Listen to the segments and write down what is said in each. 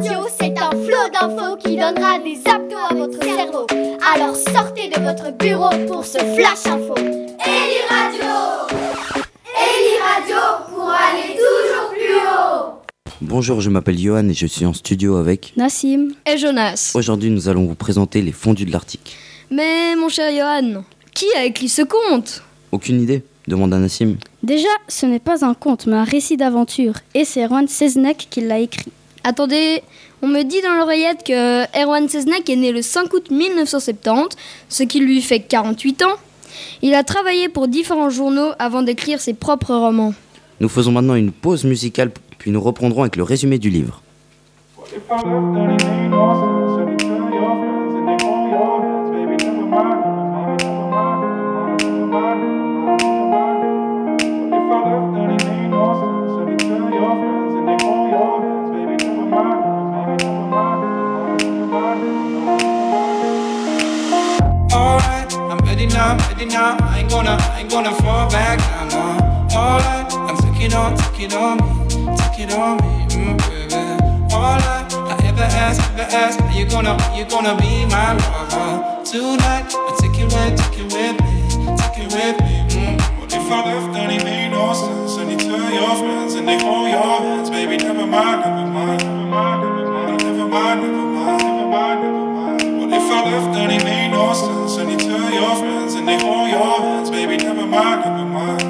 Radio, c'est un flot d'infos qui donnera des abdos à votre cerveau. Alors sortez de votre bureau pour ce flash info. Eli Radio Eli Radio pour aller toujours plus haut Bonjour, je m'appelle Johan et je suis en studio avec Nassim. Et Jonas. Aujourd'hui, nous allons vous présenter les fondus de l'Arctique. Mais mon cher Johan, qui a écrit ce conte? Aucune idée demanda Nassim. Déjà, ce n'est pas un conte, mais un récit d'aventure. Et c'est Erwan Seznek qui l'a écrit. Attendez, on me dit dans l'oreillette que Erwan Seznek est né le 5 août 1970, ce qui lui fait 48 ans. Il a travaillé pour différents journaux avant d'écrire ses propres romans. Nous faisons maintenant une pause musicale, puis nous reprendrons avec le résumé du livre. it now. I ain't gonna, I ain't gonna fall back. I'm on all I, I'm taking on, taking on me, taking on me, mm, baby. All I, I ever ask, ever ask, are you gonna, are you gonna be my lover tonight? I take you with, take you with me, take you with me. Mm. What if I left? Then it made no sense. And you tell your friends, and they hold your hands, baby. Never mind, never mind, never mind, never mind, never mind, never mind, never mind. Never. What if I left? Then it made no sense. And you tell your friends. And they hold your hands, baby, never mind, never mind,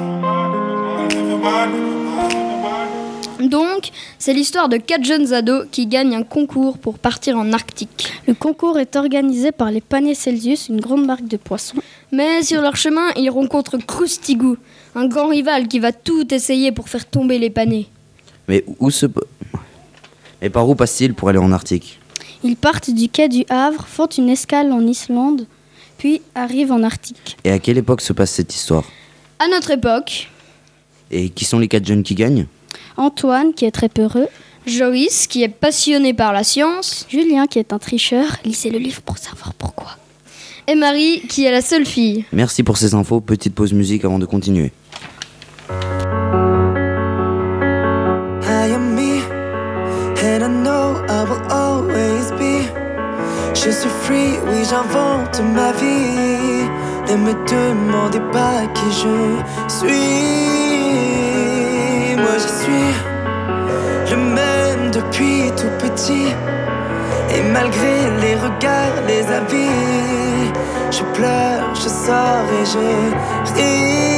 never mind, never mind, never mind. Donc, c'est l'histoire de quatre jeunes ados qui gagnent un concours pour partir en Arctique. Le concours est organisé par les paniers Celsius, une grande marque de poissons. Mais sur leur chemin, ils rencontrent Krustigou, un grand rival qui va tout essayer pour faire tomber les panais. Mais où se... Mais par où passe-t-il pour aller en Arctique? Ils partent du quai du Havre, font une escale en Islande, puis arrivent en Arctique. Et à quelle époque se passe cette histoire? À notre époque, Et qui sont les quatre jeunes qui gagnent? Antoine, qui est très peureux, Joyce, qui est passionné par la science, Julien, qui est un tricheur, lisez le livre pour savoir pourquoi. et Marie, qui est la seule fille. Merci pour ces infos. Petite pause musique avant de continuer. Free, oui, j'invente ma vie. Ne me demandez pas qui je suis. Moi, je suis le même depuis tout petit. Et malgré les regards, les avis, je pleure, je sors et je ris.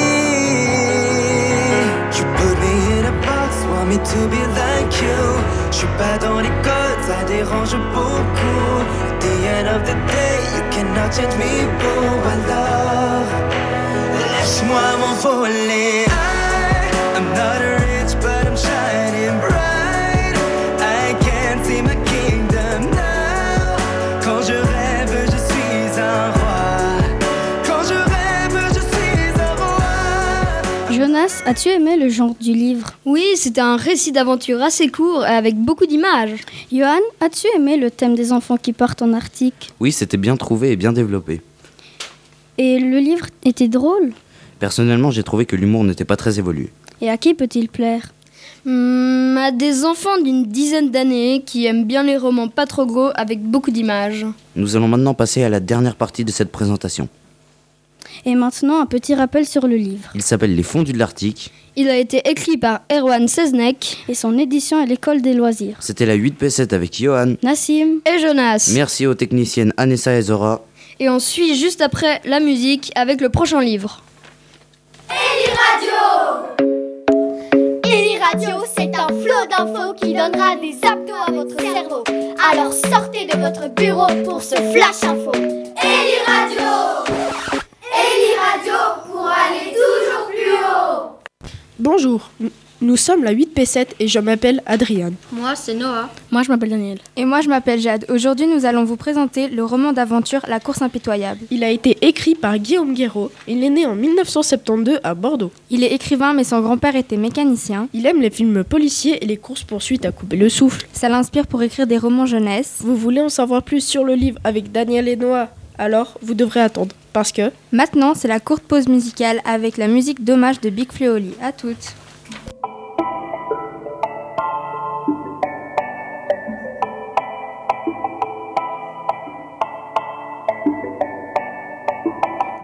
You put me in a box, want me to be like you. Je suis pas dans les codes, ça dérange beaucoup. The end of the day, you cannot change me, boo. Alors, laisse-moi m'envoler. I- I'm not rich, as-tu aimé le genre du livre? Oui, c'était un récit d'aventure assez court et avec beaucoup d'images. Johan, as-tu aimé le thème des enfants qui partent en Arctique Oui, c'était bien trouvé et bien développé. Et le livre était drôle? Personnellement, j'ai trouvé que l'humour n'était pas très évolué. Et à qui peut-il plaire? Hmm, à des enfants d'une dizaine d'années qui aiment bien les romans pas trop gros avec beaucoup d'images. Nous allons maintenant passer à la dernière partie de cette présentation. Et maintenant, un petit rappel sur le livre. Il s'appelle Les fondus de l'Arctique. Il a été écrit par Erwan Seznek Et son édition est l'école des loisirs. C'était la 8P7 avec Johan. Nassim, et Jonas. Merci aux techniciennes Anessa et Zora. Et on suit juste après la musique avec le prochain livre. Eli Radio Eli Radio, c'est un flot d'infos qui donnera des abdos à votre cerveau. Alors sortez de votre bureau pour ce flash info. Eli Radio Eli Radio pour aller toujours plus haut Bonjour, nous sommes la 8P7 et je m'appelle Adriane. Moi, c'est Noah. moi je m'appelle Daniel. Et moi, je m'appelle Jade. Aujourd'hui, nous allons vous présenter le roman d'aventure La course impitoyable. Il a été écrit par Guillaume Guéraud. Il est né en 1972 à Bordeaux. Il est écrivain, mais son grand-père était mécanicien. Il aime les films policiers et les courses-poursuites à couper le souffle. Ça l'inspire pour écrire des romans jeunesse. Vous voulez en savoir plus sur le livre avec Daniel et Noah? Alors, vous devrez attendre parce que... Maintenant, c'est la courte pause musicale avec la musique d'hommage de Big Fleoli. À toutes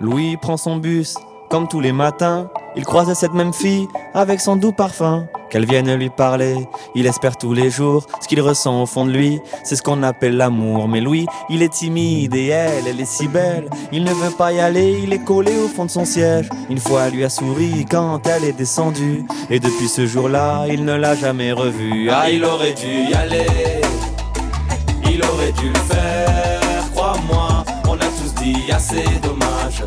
Louis prend son bus, comme tous les matins, il croise cette même fille avec son doux parfum. Qu'elle vienne lui parler, il espère tous les jours ce qu'il ressent au fond de lui. C'est ce qu'on appelle l'amour. Mais Louis, il est timide et elle, elle est si belle. Il ne veut pas y aller, il est collé au fond de son siège. Une fois, elle lui a souri quand elle est descendue. Et depuis ce jour-là, il ne l'a jamais revue. Ah, il aurait dû y aller. Il aurait dû le faire, crois-moi. On a tous dit assez dommage,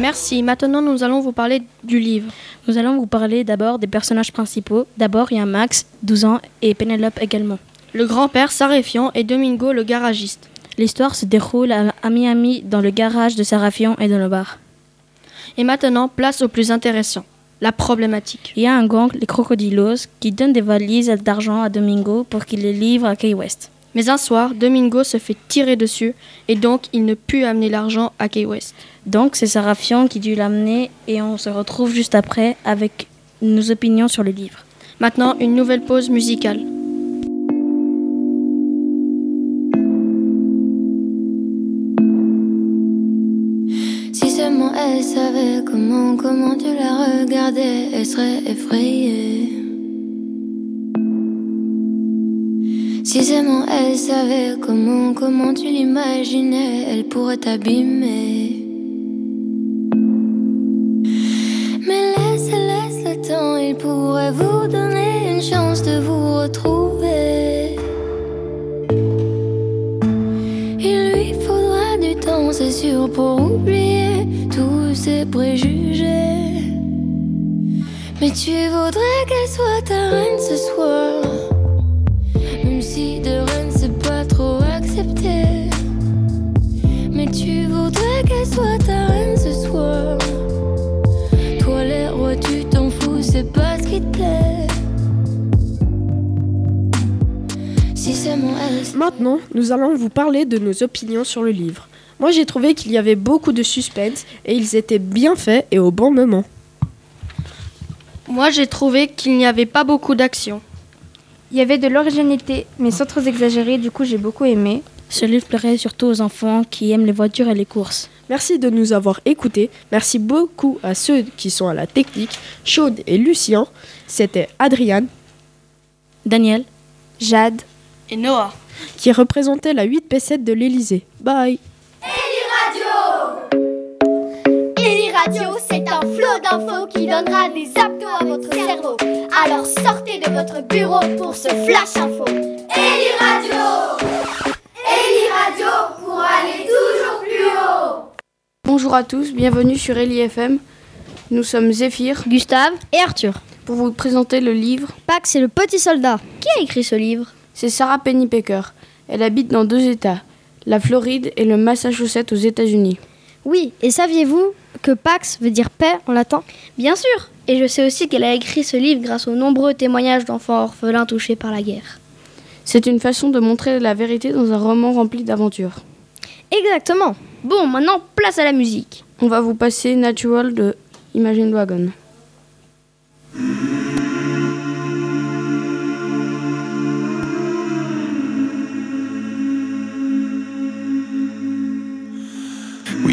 Merci. Maintenant, nous allons vous parler du livre. Nous allons vous parler d'abord des personnages principaux. D'abord, il y a Max, 12 ans, et Penelope également. Le grand-père Sarafian et Domingo le garagiste. L'histoire se déroule à à Miami, dans le garage de Sarafian et dans le bar. Et maintenant, place au plus intéressant, la problématique. Il y a un gang, les Crocodilos, qui donne des valises d'argent à Domingo pour qu'il les livre à Key West. Mais un soir, Domingo se fait tirer dessus et donc il ne put amener l'argent à Key West. Donc c'est Sarafian qui dut l'amener et on se retrouve juste après avec nos opinions sur le livre. Maintenant, une nouvelle pause musicale. Si seulement elle savait comment, comment tu la regardais, elle serait effrayée. Si seulement elle savait comment, comment tu l'imaginais, elle pourrait t'abîmer. Mais laisse, laisse le temps, il pourrait vous donner une chance de vous retrouver. Il lui faudra du temps, c'est sûr, pour oublier tous ses préjugés. Mais tu voudrais qu'elle soit ta Maintenant, nous allons vous parler de nos opinions sur le livre. Moi, j'ai trouvé qu'il y avait beaucoup de suspense et ils étaient bien faits et au bon moment. Moi, j'ai trouvé qu'il n'y avait pas beaucoup d'action. Il y avait de l'originalité, mais sans trop exagérer, du coup j'ai beaucoup aimé. Ce livre plairait surtout aux enfants qui aiment les voitures et les courses. Merci de nous avoir écoutés. Merci beaucoup à ceux qui sont à la technique, Chaude et Lucien. C'était Adriane, Daniel, Jade et Noah qui représentaient la 8P7 de l'Elysée. Bye Eli Radio, c'est un flot d'infos qui donnera des abdos à votre cerveau. Alors sortez de votre bureau pour ce flash info. Eli Radio Eli Radio pour aller toujours plus haut. Bonjour à tous, bienvenue sur Eli FM. Nous sommes Zéphyr Gustave et Arthur. pour vous présenter le livre. Pax et le petit soldat. Qui a écrit ce livre? C'est Sarah Pennypacker. Elle habite dans deux États, la Floride et le Massachusetts aux États-Unis. Oui, et saviez-vous que Pax veut dire paix en latin? Bien sûr Et je sais aussi qu'elle a écrit ce livre grâce aux nombreux témoignages d'enfants orphelins touchés par la guerre. C'est une façon de montrer la vérité dans un roman rempli d'aventures. Exactement Bon, maintenant, place à la musique. On va vous passer Natural de Imagine Dragon.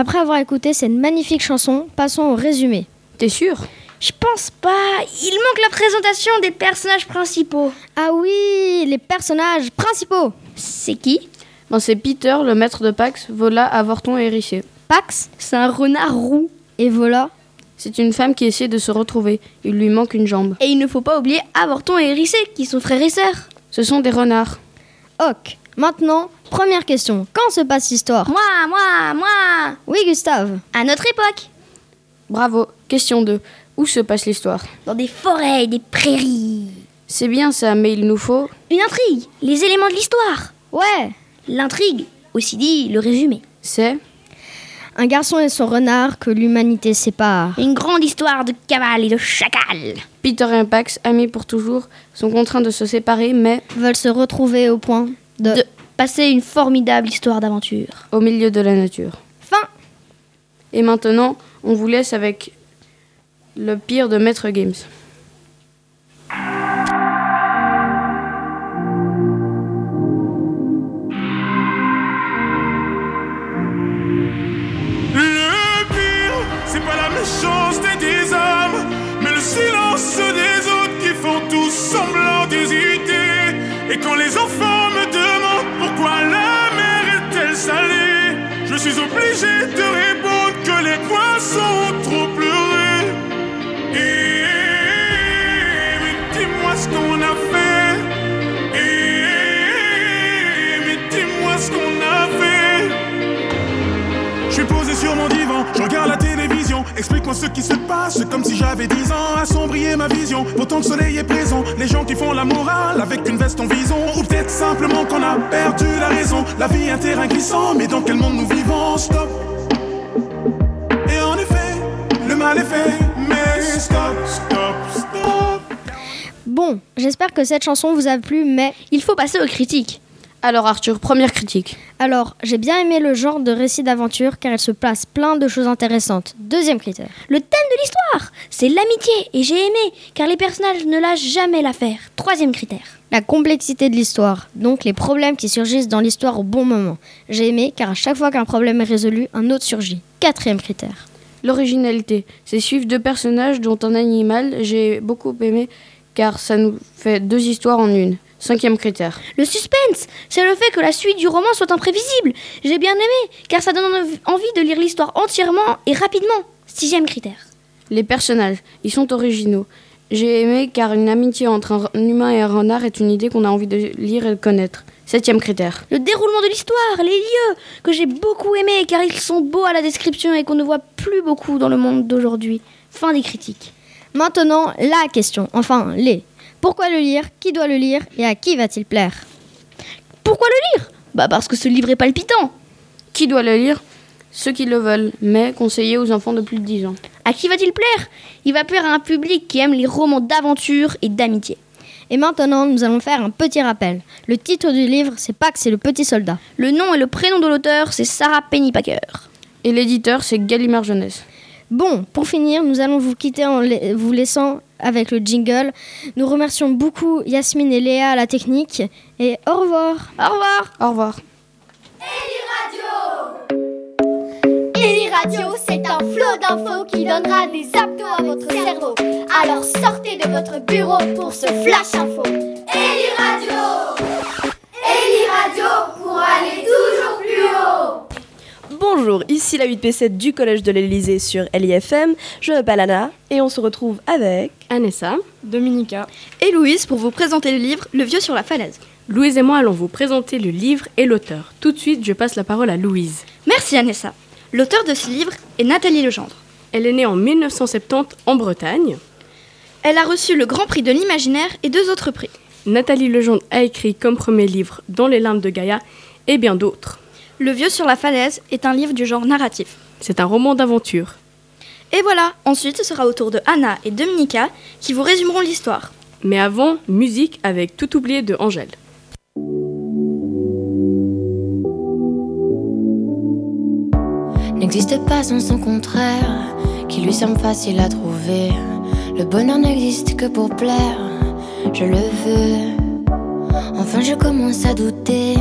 Après avoir écouté cette magnifique chanson, passons au résumé. T'es sûr? Je pense pas. Il manque la présentation des personnages principaux. Ah oui, les personnages principaux. C'est qui? Ben, C'est Peter, le maître de Pax, Vola, Avorton et Hérissé. Pax? C'est un renard roux. Et Vola? C'est une femme qui essaie de se retrouver. Il lui manque une jambe. Et il ne faut pas oublier Avorton et Hérissé, qui sont frères et sœurs. Ce sont des renards. Ok. Maintenant, première question. Quand se passe l'histoire? Moi, moi, moi Oui, Gustave. À notre époque. Bravo. Question 2. Où se passe l'histoire? Dans des forêts, des prairies. C'est bien ça, mais il nous faut... Une intrigue, les éléments de l'histoire. Ouais. L'intrigue, aussi dit le résumé. C'est un garçon et son renard que l'humanité sépare. Une grande histoire de cavale et de chacal. Peter et Pax, amis pour toujours, sont contraints de se séparer, mais veulent se retrouver au point de, de passer une formidable histoire d'aventure. Au milieu de la nature. Fin Et maintenant, on vous laisse avec le pire de Maître Games. Explique-moi ce qui se passe, comme si j'avais 10 ans. Assombrir ma vision, pourtant le soleil est présent. Les gens qui font la morale avec une veste en vison. Ou peut-être simplement qu'on a perdu la raison. La vie est un terrain glissant, mais dans quel monde nous vivons? Stop. Et en effet, le mal est fait, mais stop, stop, stop. Bon, j'espère que cette chanson vous a plu, mais il faut passer aux critiques. Alors Arthur, première critique. Alors, j'ai bien aimé le genre de récit d'aventure car il se place plein de choses intéressantes. Deuxième critère. Le thème de l'histoire, c'est l'amitié et j'ai aimé car les personnages ne lâchent jamais l'affaire. Troisième critère. La complexité de l'histoire, donc les problèmes qui surgissent dans l'histoire au bon moment. J'ai aimé car à chaque fois qu'un problème est résolu, un autre surgit. Quatrième critère. L'originalité, c'est suivre deux personnages dont un animal. J'ai beaucoup aimé car ça nous fait deux histoires en une. Cinquième critère. Le suspense, c'est le fait que la suite du roman soit imprévisible. J'ai bien aimé, car ça donne envie de lire l'histoire entièrement et rapidement. Sixième critère. Les personnages, ils sont originaux. J'ai aimé car une amitié entre un humain et un renard est une idée qu'on a envie de lire et de connaître. Septième critère. Le déroulement de l'histoire, les lieux, que j'ai beaucoup aimé car ils sont beaux à la description et qu'on ne voit plus beaucoup dans le monde d'aujourd'hui. Fin des critiques. Maintenant, la question, enfin les. Pourquoi le lire? Qui doit le lire? Et à qui va-t-il plaire? Pourquoi le lire? Bah parce que ce livre est palpitant. Qui doit le lire? Ceux qui le veulent, mais conseillé aux enfants de plus de 10 ans. À qui va-t-il plaire? Il va plaire à un public qui aime les romans d'aventure et d'amitié. Et maintenant, nous allons faire un petit rappel. Le titre du livre, c'est Pax et le petit soldat. Le nom et le prénom de l'auteur, c'est Sarah Pennypacker. Et l'éditeur, c'est Gallimard Jeunesse. Bon, pour finir, nous allons vous quitter en vous laissant avec le jingle. Nous remercions beaucoup Yasmine et Léa à la technique. Et au revoir. Au revoir. Au revoir. Eli Radio, c'est un flot d'infos qui donnera des abdos à votre cerveau. Alors sortez de votre bureau pour ce flash info. Eli Radio Eli Radio pour aller toujours plus haut. Bonjour, ici la 8P7 du Collège de l'Elysée sur LIFM. Je m'appelle Anna et on se retrouve avec Anessa, Dominica et Louise pour vous présenter le livre Le vieux sur la falaise. Louise et moi allons vous présenter le livre et l'auteur. Tout de suite, je passe la parole à Louise. Merci Anessa. L'auteur de ce livre est Nathalie Legendre. Elle est née en 1970 en Bretagne. Elle a reçu le Grand Prix de l'Imaginaire et deux autres prix. Nathalie Legendre a écrit comme premier livre Dans les larmes de Gaïa et bien d'autres. Le vieux sur la falaise est un livre du genre narratif. C'est un roman d'aventure. Et voilà, ensuite ce sera au tour de Anna et Dominica qui vous résumeront l'histoire. Mais avant, musique avec Tout oublié de Angèle. N'existe pas sans son contraire, qui lui semble facile à trouver. Le bonheur n'existe que pour plaire, je le veux. Enfin je commence à douter.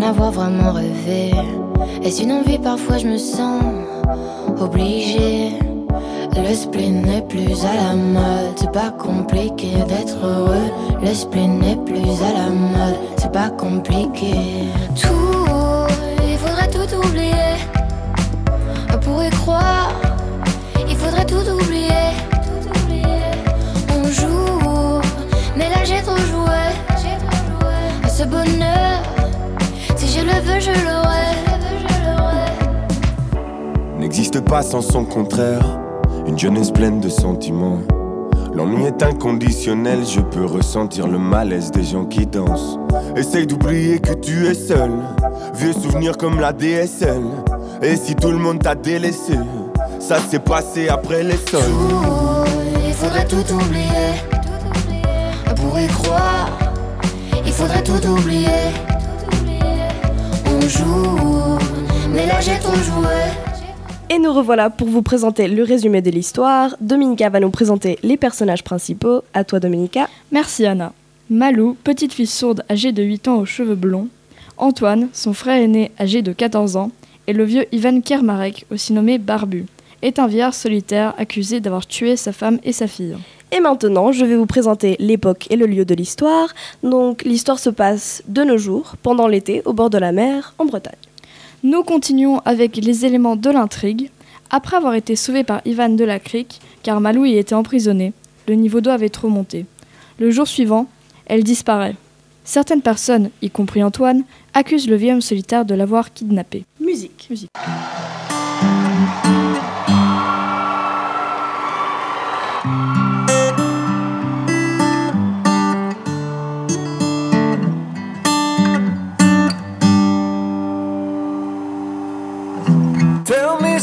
Avoir vraiment rêvé. Est-ce une envie? Parfois je me sens obligée. Le spleen n'est plus à la mode, c'est pas compliqué d'être heureux. Le spleen n'est plus à la mode, c'est pas compliqué. Tout, il faudrait tout oublier. On pourrait croire, il faudrait tout oublier. On joue, mais là j'ai trop joué. Ce bonheur, le veux, je l'aurai. N'existe pas sans son contraire. Une jeunesse pleine de sentiments. L'ennui est inconditionnel, je peux ressentir le malaise des gens qui dansent. Essaye d'oublier que tu es seul. Vieux souvenirs comme la DSL. Et si tout le monde t'a délaissé, ça s'est passé après les sols. Il faudrait tout oublier. On pourrait croire. Il faudrait tout oublier. Mais là j'ai. Et nous revoilà pour vous présenter le résumé de l'histoire. Dominica va nous présenter les personnages principaux. À toi, Dominica. Merci, Anna. Malou, petite fille sourde âgée de 8 ans aux cheveux blonds. Antoine, son frère aîné âgé de 14 ans. Et le vieux Ivan Kermarek, aussi nommé Barbu, est un vieillard solitaire accusé d'avoir tué sa femme et sa fille. Et maintenant, je vais vous présenter l'époque et le lieu de l'histoire. Donc, l'histoire se passe de nos jours, pendant l'été, au bord de la mer, en Bretagne. Nous continuons avec les éléments de l'intrigue. Après avoir été sauvé par Ivan de la Crique, car Malou y était emprisonnée, le niveau d'eau avait trop monté. Le jour suivant, elle disparaît. Certaines personnes, y compris Antoine, accusent le vieil homme solitaire de l'avoir kidnappé. Musique. Musique.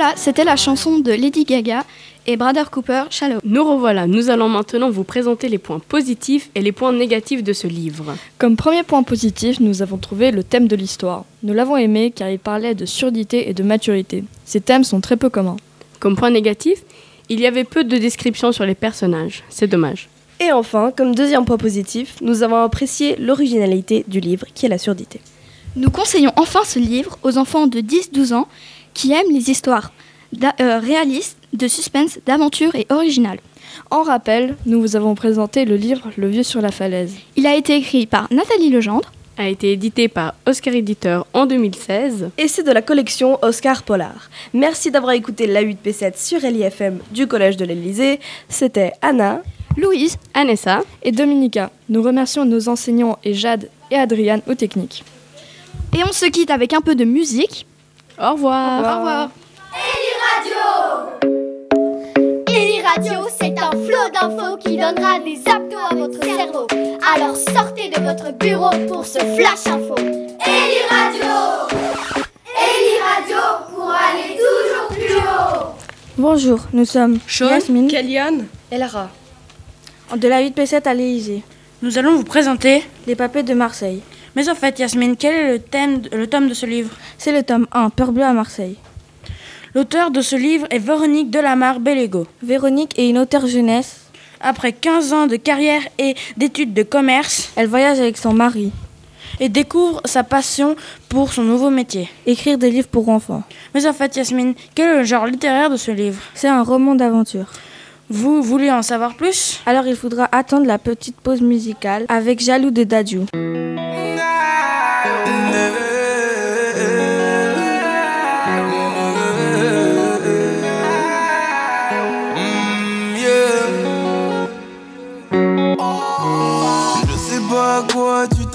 Voilà, c'était la chanson de Lady Gaga et Brother Cooper, Shallow. Nous revoilà, nous allons maintenant vous présenter les points positifs et les points négatifs de ce livre. Comme premier point positif, nous avons trouvé le thème de l'histoire. Nous l'avons aimé car il parlait de surdité et de maturité. Ces thèmes sont très peu communs. Comme point négatif, il y avait peu de descriptions sur les personnages. C'est dommage. Et enfin, comme deuxième point positif, nous avons apprécié l'originalité du livre, qui est la surdité. Nous conseillons enfin ce livre aux enfants de 10-12 ans qui aiment les histoires euh, réalistes, de suspense, d'aventure et originales. En rappel, nous vous avons présenté le livre Le vieux sur la falaise. Il a été écrit par Nathalie Legendre, A été édité par Oscar Éditeur en 2016. Et c'est de la collection Oscar Polar. Merci d'avoir écouté la 8P7 sur LIFM du Collège de l'Élysée. C'était Anna, Louise, Anessa et Dominica. Nous remercions nos enseignants et Jade et Adriane aux techniques. Et on se quitte avec un peu de musique. Au revoir. Au revoir. Eli Radio, c'est un flot d'infos qui donnera des abdos à votre cerveau. Alors sortez de votre bureau pour ce flash info. Eli Radio Eli Radio pour aller toujours plus haut. Bonjour, nous sommes Yasmine Kellyanne et Lara. de la 8P7 à l'Élysée. Nous allons vous présenter Les papiers de Marseille. Mais en fait, Yasmine, quel est le thème, le tome de ce livre? C'est le tome 1, Peur bleue à Marseille. L'auteur de ce livre est Véronique Delamare Bellego. Véronique est une auteure jeunesse. Après 15 ans de carrière et d'études de commerce, Elle voyage avec son mari. et découvre sa passion pour son nouveau métier. Écrire des livres pour enfants. Mais en fait, Yasmine, quel est le genre littéraire de ce livre? C'est un roman d'aventure. Vous voulez en savoir plus? Alors il faudra attendre la petite pause musicale avec Jaloux de Dadju.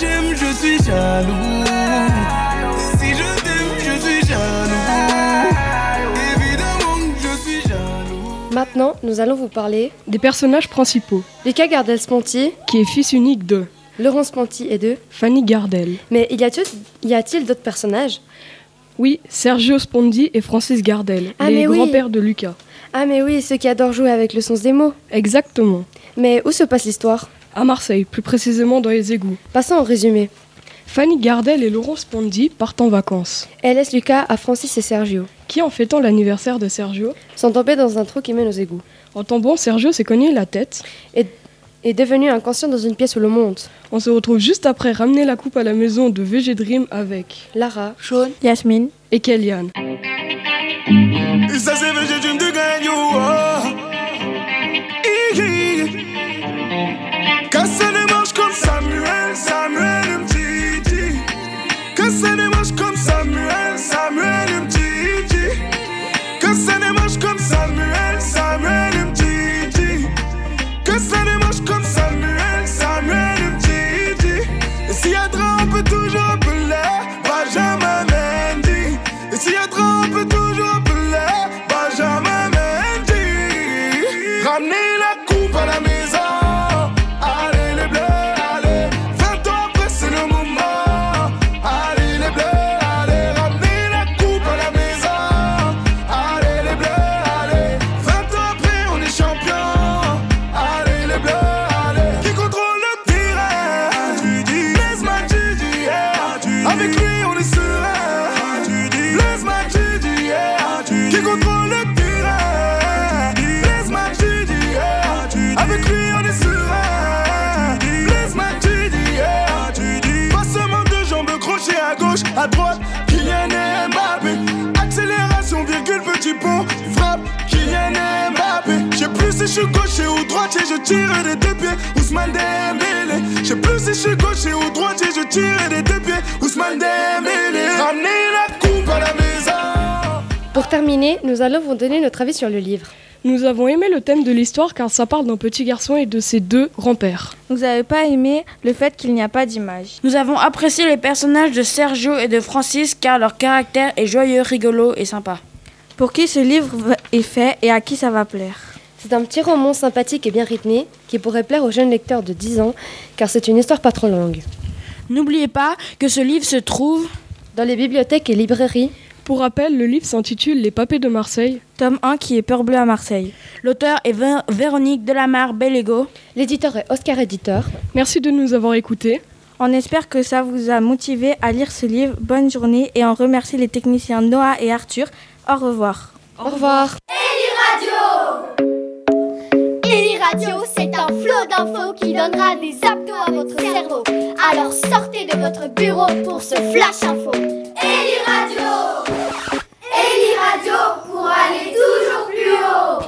J'aime, je suis jaloux. Si je t'aime, je suis jaloux. Évidemment que je suis jaloux. Maintenant, nous allons vous parler Des personnages principaux, Lucas Gardel-Sponti, qui est fils unique de Laurence Sponti et de Fanny Gardel. Mais il y a-t-il y a-t-il d'autres personnages? Oui, Sergio Spondi et Francis Gardel, Ah, les oui. grands-pères de Lucas. Ah mais oui, ceux qui adorent jouer avec le sens des mots. Exactement. Mais où se passe l'histoire? À Marseille, plus précisément dans les égouts. Passons au résumé. Fanny Gardel et Laurent Spondi partent en vacances. Elle laisse Lucas à Francis et Sergio. Qui, en fêtant l'anniversaire de Sergio, Sont tombés dans un trou qui mène aux égouts. en tombant, Sergio s'est cogné la tête. Et est devenu inconscient dans une pièce où l'on monte. On se retrouve juste après ramener la coupe à la maison de VG Dream avec Lara, Sean, Yasmine et Kellyanne. Nous allons vous donner notre avis sur le livre. Nous avons aimé le thème de l'histoire car ça parle d'un petit garçon et de ses deux grands-pères. Vous n'avez pas aimé le fait qu'il n'y a pas d'image. Nous avons apprécié les personnages de Sergio et de Francis car leur caractère est joyeux, rigolo et sympa. Pour qui ce livre est fait et à qui ça va plaire C'est un petit roman sympathique et bien rythmé qui pourrait plaire aux jeunes lecteurs de 10 ans car c'est une histoire pas trop longue. N'oubliez pas que ce livre se trouve dans les bibliothèques et librairies. Pour rappel, le livre s'intitule Les Papés de Marseille. Tome 1 qui est Peur Bleu à Marseille. L'auteur est Ver- Véronique Delamare Bellego. L'éditeur est Oscar Éditeur. Merci de nous avoir écoutés. On espère que ça vous a motivé à lire ce livre. Bonne journée et on remercie les techniciens Noah et Arthur. Au revoir. Au revoir. Eli Radio, c'est un flot d'infos qui donnera des abdos à votre cerveau. Alors sortez de votre bureau pour ce flash info. Eli Radio Eli Radio pour aller toujours plus haut.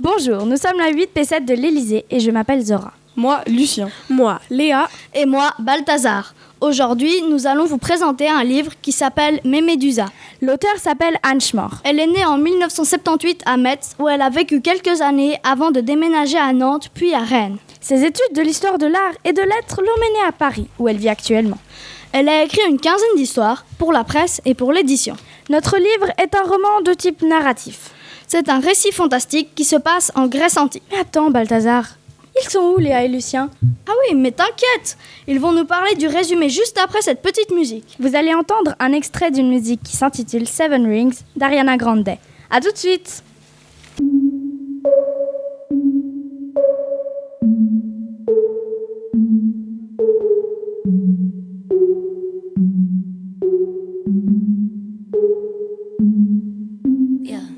Bonjour, nous sommes la 8 P7 de l'Elysée et je m'appelle Zora. Moi, Lucien. Moi, Léa. Et moi, Balthazar. Aujourd'hui, nous allons vous présenter un livre qui s'appelle Mémédusa. L'auteur s'appelle Anne Schmor. Elle est née en 1978 à Metz, où elle a vécu quelques années avant de déménager à Nantes, puis à Rennes. Ses études de l'histoire de l'art et de lettres l'ont menée à Paris, où elle vit actuellement. Elle a écrit une quinzaine d'histoires pour la presse et pour l'édition. Notre livre est un roman de type narratif. C'est un récit fantastique qui se passe en Grèce antique. Mais attends, Balthazar, ils sont où Léa et Lucien? Ah oui, mais t'inquiète Ils vont nous parler du résumé juste après cette petite musique. Vous allez entendre un extrait d'une musique qui s'intitule Seven Rings d'Ariana Grande. A tout de suite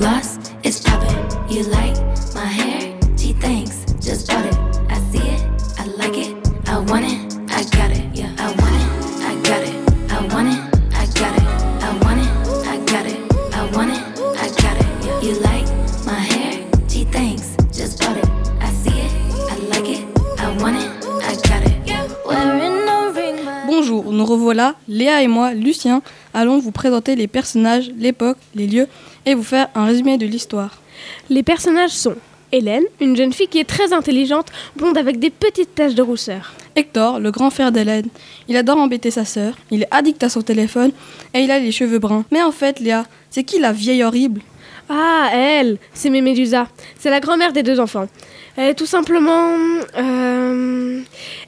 Lost, it's poppin'. You like my hair? She thinks, just bought it. Nous revoilà, Léa et moi, Lucien, allons vous présenter les personnages, l'époque, les lieux et vous faire un résumé de l'histoire. Les personnages sont Hélène, une jeune fille qui est très intelligente, blonde avec des petites taches de rousseur. Hector, le grand frère d'Hélène, il adore embêter sa sœur, il est addict à son téléphone et il a les cheveux bruns. Mais en fait, Léa, c'est qui la vieille horrible? Ah, elle, c'est Mémédusa. C'est la grand-mère des deux enfants. Elle est tout simplement euh,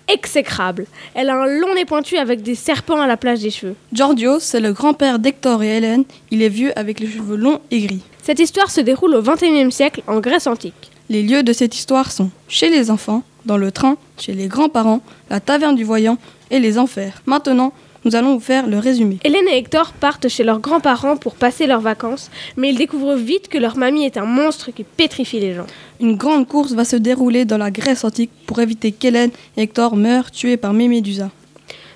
exécrable. Elle a un long nez pointu avec des serpents à la place des cheveux. Giorgio, c'est le grand-père d'Hector et Hélène, il est vieux avec les cheveux longs et gris. Cette histoire se déroule au XXIe siècle en Grèce antique. Les lieux de cette histoire sont chez les enfants, dans le train, chez les grands-parents, la taverne du voyant et les enfers. Maintenant, nous allons vous faire le résumé. Hélène et Hector partent chez leurs grands-parents pour passer leurs vacances, mais ils découvrent vite que leur mamie est un monstre qui pétrifie les gens. Une grande course va se dérouler dans la Grèce antique pour éviter qu'Hélène et Hector meurent tués par Mémédusa.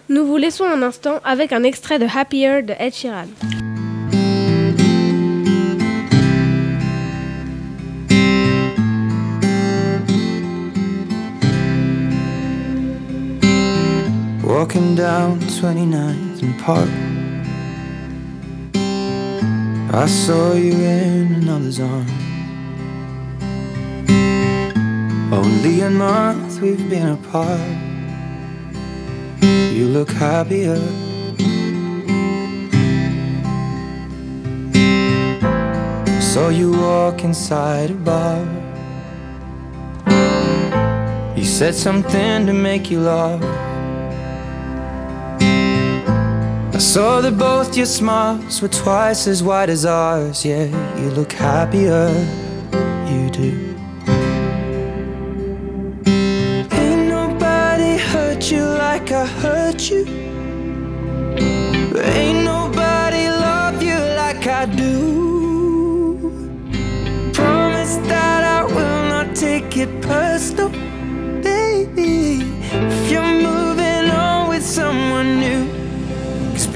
Nous vous laissons un instant avec un extrait de Happier de Ed Sheeran. Walking down 29th and Park. I saw you in another's arms. Only a month we've been apart. You look happier. Saw you walk inside a bar. You said something to make you laugh. I saw that both your smiles were twice as wide as ours. Yeah, you look happier, you do.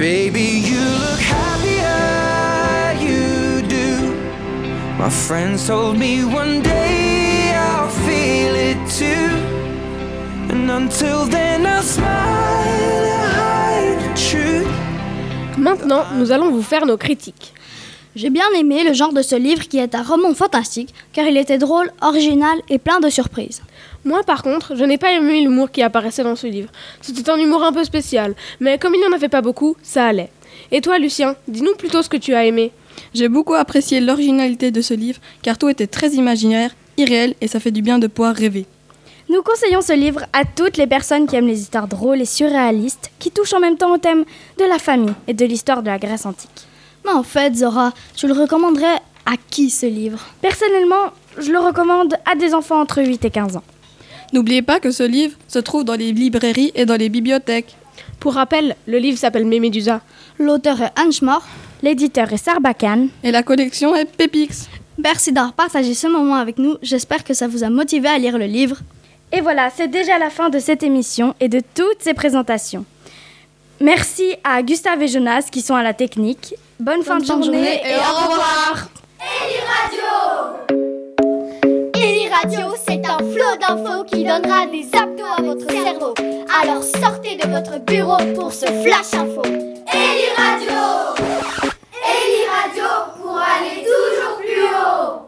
Baby, you look happier, you do. My friends told me one day I'll feel it too. And until then, I'll smile and hide the truth. Maintenant, nous allons vous faire nos critiques. J'ai bien aimé le genre de ce livre qui est un roman fantastique, car il était drôle, original et plein de surprises. Moi, par contre, je n'ai pas aimé l'humour qui apparaissait dans ce livre. C'était un humour un peu spécial, mais comme il n'y en avait pas beaucoup, ça allait. Et toi, Lucien, dis-nous plutôt ce que tu as aimé. J'ai beaucoup apprécié l'originalité de ce livre, car tout était très imaginaire, irréel, et ça fait du bien de pouvoir rêver. Nous conseillons ce livre à toutes les personnes qui aiment les histoires drôles et surréalistes, qui touchent en même temps au thème de la famille et de l'histoire de la Grèce antique. Mais en fait, Zora, tu le recommanderais à qui ce livre? Personnellement, je le recommande à des enfants entre 8 et 15 ans. N'oubliez pas que ce livre se trouve dans les librairies et dans les bibliothèques. Pour rappel, le livre s'appelle Mémédusa. L'auteur est Hans Schmor. L'éditeur est Sarbacane. Et la collection est Pépix. Merci d'avoir partagé ce moment avec nous. J'espère que ça vous a motivé à lire le livre. Et voilà, c'est déjà la fin de cette émission et de toutes ces présentations. Merci à Gustave et Jonas qui sont à la technique. Bonne, fin, de journée, et, et, au revoir. Eli Radio Eli Radio, c'est un flot d'infos qui donnera des abdos à votre cerveau. Alors sortez de votre bureau pour ce flash info. Eli Radio Eli Radio pour aller toujours plus haut.